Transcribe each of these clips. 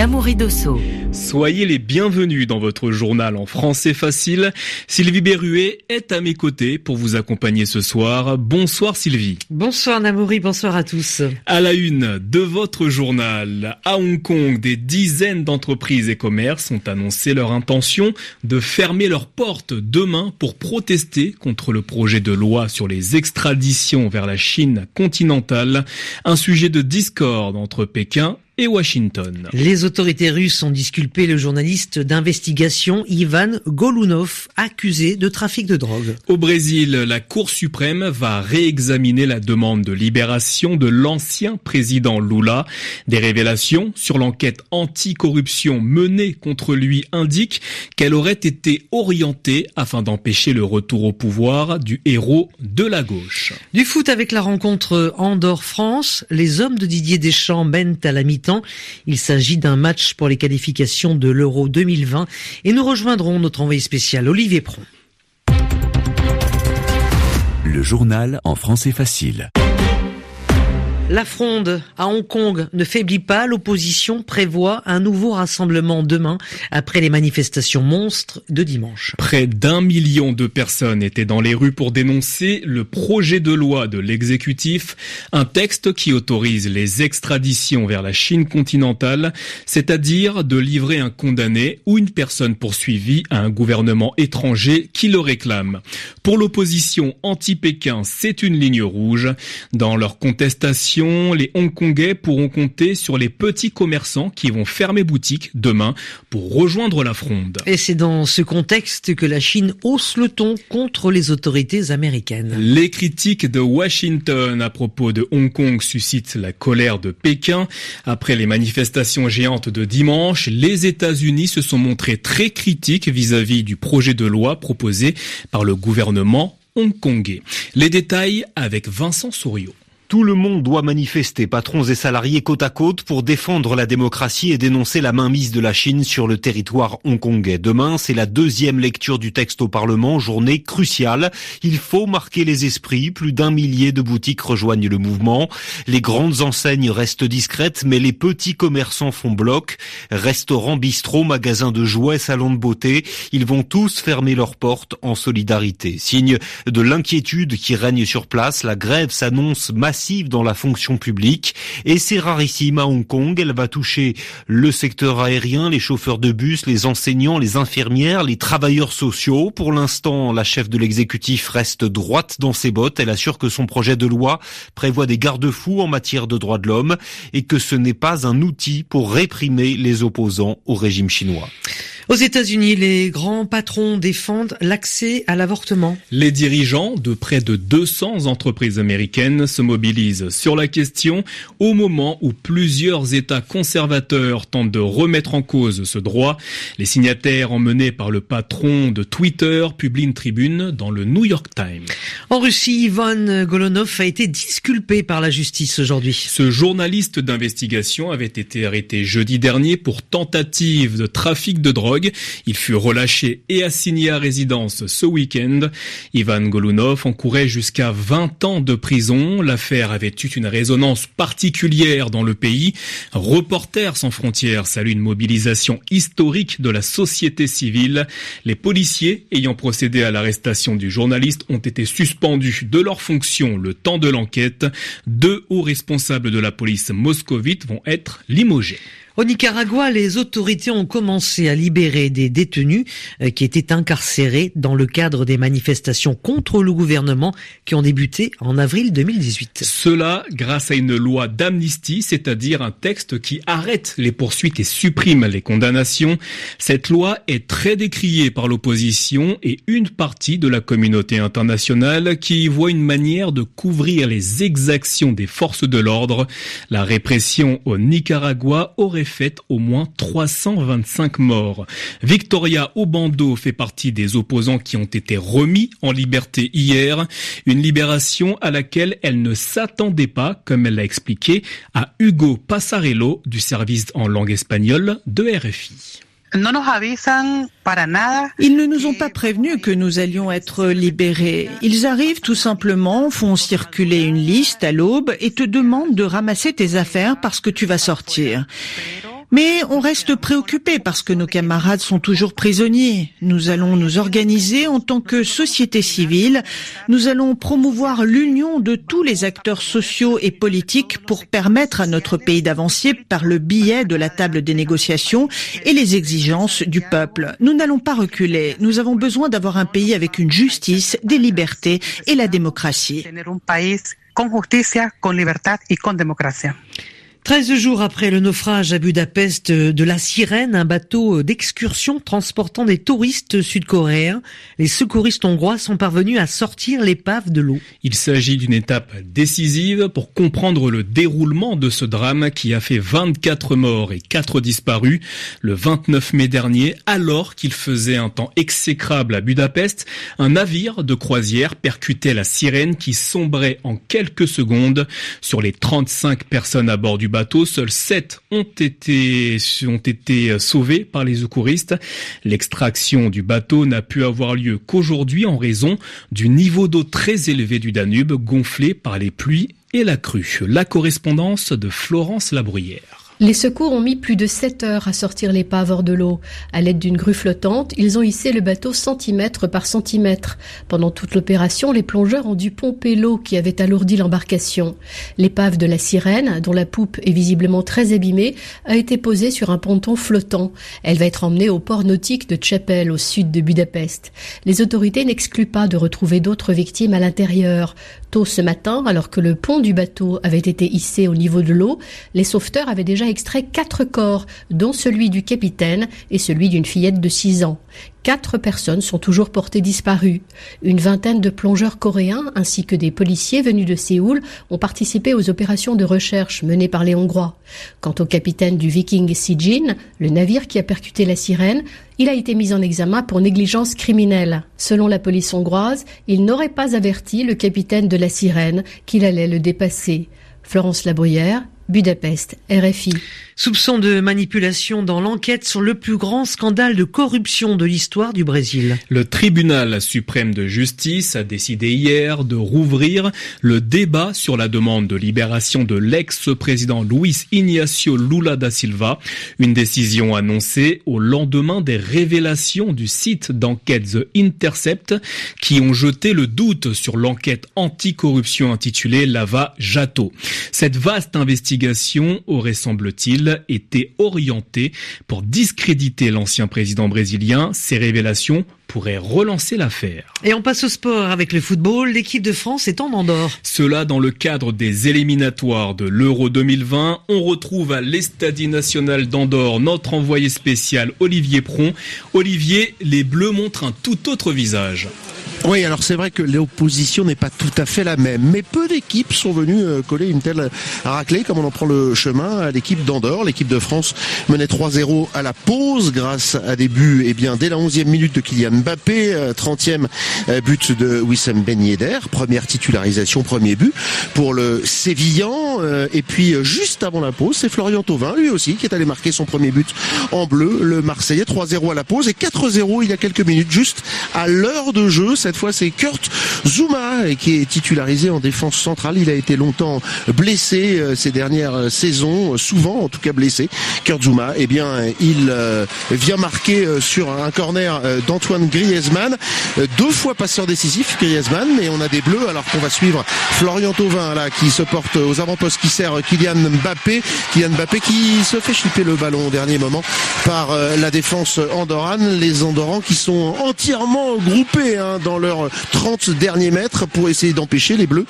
Namouri Dosso. Soyez les bienvenus dans votre journal en français facile. Sylvie Berruet est à mes côtés pour vous accompagner ce soir. Bonsoir Sylvie. Bonsoir Namouri, bonsoir à tous. À la une de votre journal, à Hong Kong, des dizaines d'entreprises et commerces ont annoncé leur intention de fermer leurs portes demain pour protester contre le projet de loi sur les extraditions vers la Chine continentale, un sujet de discorde entre Pékin Washington. Les autorités russes ont disculpé le journaliste d'investigation Ivan Golunov, accusé de trafic de drogue. Au Brésil, la Cour suprême va réexaminer la demande de libération de l'ancien président Lula. Des révélations sur l'enquête anticorruption menée contre lui indiquent qu'elle aurait été orientée afin d'empêcher le retour au pouvoir du héros de la gauche. Du foot avec la rencontre Andorre-France, les hommes de Didier Deschamps mènent à la mi-temps il s'agit d'un match pour les qualifications de l'Euro 2020 et nous rejoindrons notre envoyé spécial Olivier Pron. Le journal en français facile. La fronde à Hong Kong ne faiblit pas. L'opposition prévoit un nouveau rassemblement demain après les manifestations monstres de dimanche. Près d'un million de personnes étaient dans les rues pour dénoncer le projet de loi de l'exécutif, un texte qui autorise les extraditions vers la Chine continentale, c'est-à-dire de livrer un condamné ou une personne poursuivie à un gouvernement étranger qui le réclame. Pour l'opposition anti-Pékin, c'est une ligne rouge. Dans leur contestation, les Hongkongais pourront compter sur les petits commerçants qui vont fermer boutique demain pour rejoindre la fronde. Et c'est dans ce contexte que la Chine hausse le ton contre les autorités américaines. Les critiques de Washington à propos de Hong Kong suscitent la colère de Pékin. Après les manifestations géantes de dimanche, les États-Unis se sont montrés très critiques vis-à-vis du projet de loi proposé par le gouvernement hongkongais. Les détails avec Vincent Souriau. Tout le monde doit manifester, patrons et salariés côte à côte, pour défendre la démocratie et dénoncer la mainmise de la Chine sur le territoire hongkongais. Demain, c'est la deuxième lecture du texte au Parlement, journée cruciale. Il faut marquer les esprits. Plus d'un millier de boutiques rejoignent le mouvement. Les grandes enseignes restent discrètes, mais les petits commerçants font bloc. Restaurants, bistrots, magasins de jouets, salons de beauté, ils vont tous fermer leurs portes en solidarité. Signe de l'inquiétude qui règne sur place, la grève s'annonce massive dans la fonction publique et c'est rarissime à Hong Kong. Elle va toucher le secteur aérien, les chauffeurs de bus, les enseignants, les infirmières, les travailleurs sociaux. Pour l'instant, la chef de l'exécutif reste droite dans ses bottes. Elle assure que son projet de loi prévoit des garde-fous en matière de droits de l'homme et que ce n'est pas un outil pour réprimer les opposants au régime chinois. Aux États-Unis, les grands patrons défendent l'accès à l'avortement. Les dirigeants de près de 200 entreprises américaines se mobilisent sur la question au moment où plusieurs États conservateurs tentent de remettre en cause ce droit. Les signataires emmenés par le patron de Twitter publient une tribune dans le New York Times. En Russie, Ivan Golonov a été disculpé par la justice aujourd'hui. Ce journaliste d'investigation avait été arrêté jeudi dernier pour tentative de trafic de drogue il fut relâché et assigné à résidence ce week-end. Ivan Golunov encourait jusqu'à 20 ans de prison. L'affaire avait eu une résonance particulière dans le pays. Reporters sans frontières salue une mobilisation historique de la société civile. Les policiers ayant procédé à l'arrestation du journaliste ont été suspendus de leurs fonctions le temps de l'enquête. Deux hauts responsables de la police moscovite vont être limogés. Au Nicaragua, les autorités ont commencé à libérer des détenus euh, qui étaient incarcérés dans le cadre des manifestations contre le gouvernement qui ont débuté en avril 2018. Cela grâce à une loi d'amnistie, c'est-à-dire un texte qui arrête les poursuites et supprime les condamnations. Cette loi est très décriée par l'opposition et une partie de la communauté internationale qui voit une manière de couvrir les exactions des forces de l'ordre. La répression au Nicaragua aurait fait au moins 325 morts. Victoria Obando fait partie des opposants qui ont été remis en liberté hier, une libération à laquelle elle ne s'attendait pas, comme elle l'a expliqué à Hugo Passarello du service en langue espagnole de RFI. Ils ne nous ont pas prévenus que nous allions être libérés. Ils arrivent tout simplement, font circuler une liste à l'aube et te demandent de ramasser tes affaires parce que tu vas sortir. Mais on reste préoccupé parce que nos camarades sont toujours prisonniers. Nous allons nous organiser en tant que société civile. Nous allons promouvoir l'union de tous les acteurs sociaux et politiques pour permettre à notre pays d'avancer par le biais de la table des négociations et les exigences du peuple. Nous n'allons pas reculer. Nous avons besoin d'avoir un pays avec une justice, des libertés et la démocratie. 13 jours après le naufrage à Budapest de la Sirène, un bateau d'excursion transportant des touristes sud-coréens, les secouristes hongrois sont parvenus à sortir l'épave de l'eau. Il s'agit d'une étape décisive pour comprendre le déroulement de ce drame qui a fait 24 morts et 4 disparus le 29 mai dernier, alors qu'il faisait un temps exécrable à Budapest. Un navire de croisière percutait la Sirène qui sombrait en quelques secondes. Sur les 35 personnes à bord du bateau, seuls 7 ont été, ont été sauvés par les secouristes. L'extraction du bateau n'a pu avoir lieu qu'aujourd'hui en raison du niveau d'eau très élevé du Danube gonflé par les pluies et la crue. La correspondance de Florence Labruyère. Les secours ont mis plus de 7 heures à sortir l'épave hors de l'eau. À l'aide d'une grue flottante, ils ont hissé le bateau centimètre par centimètre. Pendant toute l'opération, les plongeurs ont dû pomper l'eau qui avait alourdi l'embarcation. L'épave de la sirène, dont la poupe est visiblement très abîmée, a été posée sur un ponton flottant. Elle va être emmenée au port nautique de Chapel, au sud de Budapest. Les autorités n'excluent pas de retrouver d'autres victimes à l'intérieur. Tôt ce matin, alors que le pont du bateau avait été hissé au niveau de l'eau, les sauveteurs avaient déjà extrait quatre corps, dont celui du capitaine et celui d'une fillette de 6 ans. Quatre personnes sont toujours portées disparues. Une vingtaine de plongeurs coréens ainsi que des policiers venus de Séoul ont participé aux opérations de recherche menées par les Hongrois. Quant au capitaine du Viking Sijin, le navire qui a percuté la sirène, il a été mis en examen pour négligence criminelle. Selon la police hongroise, il n'aurait pas averti le capitaine de la sirène qu'il allait le dépasser. Florence Labruyère, Budapest, RFI. Soupçon de manipulation dans l'enquête sur le plus grand scandale de corruption de l'histoire du Brésil. Le tribunal suprême de justice a décidé hier de rouvrir le débat sur la demande de libération de l'ex-président Luis Ignacio Lula da Silva. Une décision annoncée au lendemain des révélations du site d'enquête The Intercept qui ont jeté le doute sur l'enquête anticorruption intitulée Lava Jato. Cette vaste investigation aurait, semble-t-il, était orienté pour discréditer l'ancien président brésilien. Ces révélations pourraient relancer l'affaire. Et on passe au sport avec le football. L'équipe de France est en Andorre. Cela dans le cadre des éliminatoires de l'Euro 2020. On retrouve à l'Estadie national d'Andorre notre envoyé spécial Olivier Pron. Olivier, les Bleus montrent un tout autre visage. Oui, alors c'est vrai que l'opposition n'est pas tout à fait la même, mais peu d'équipes sont venues euh, coller une telle raclée comme on en prend le chemin à l'équipe d'Andorre. L'équipe de France menait 3-0 à la pause grâce à des buts eh bien, dès la 11e minute de Kylian Mbappé, 30e euh, euh, but de Wissam Ben Yedder, première titularisation, premier but pour le Sévillan. Et puis juste avant la pause, c'est Florian Thauvin, lui aussi, qui est allé marquer son premier but en bleu, le Marseillais, 3-0 à la pause et 4-0 il y a quelques minutes, juste à l'heure de jeu. Cette fois, c'est Kurt Zuma qui est titularisé en défense centrale. Il a été longtemps blessé euh, ces dernières euh, saisons, euh, souvent en tout cas blessé. Kurt Zuma, eh bien, il vient marquer sur un corner d'Antoine Griezmann. Deux fois passeur décisif, Griezmann, mais on a des bleus alors qu'on va suivre Florian Thauvin là qui se porte aux avant-postes qui sert Kylian Mbappé. Kylian Mbappé qui se fait chipper le ballon au dernier moment par la défense andorrane. Les Andorrans qui sont entièrement groupés hein, dans leurs 30 derniers mètres pour essayer d'empêcher les Bleus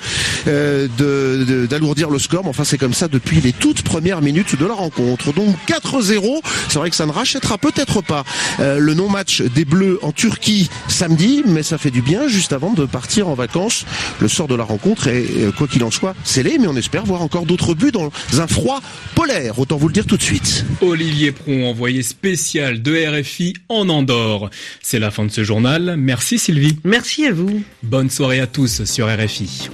euh, d'alourdir le score. Mais enfin, c'est comme ça depuis les toutes premières minutes de la rencontre. Donc 4-0. C'est vrai que ça ne rachètera peut-être pas euh, le non-match des Bleus en Turquie samedi, mais ça fait du bien juste avant de partir en vacances. Le sort de la rencontre est, euh, quoi qu'il en soit, scellé, mais on espère voir encore d'autres buts dans un froid polaire. Autant vous le dire tout de suite. Olivier Pron, envoyé spécial de RFI en Andorre. C'est la fin de ce journal. Merci Sylvie. Merci à vous. Bonne soirée à tous sur RFI.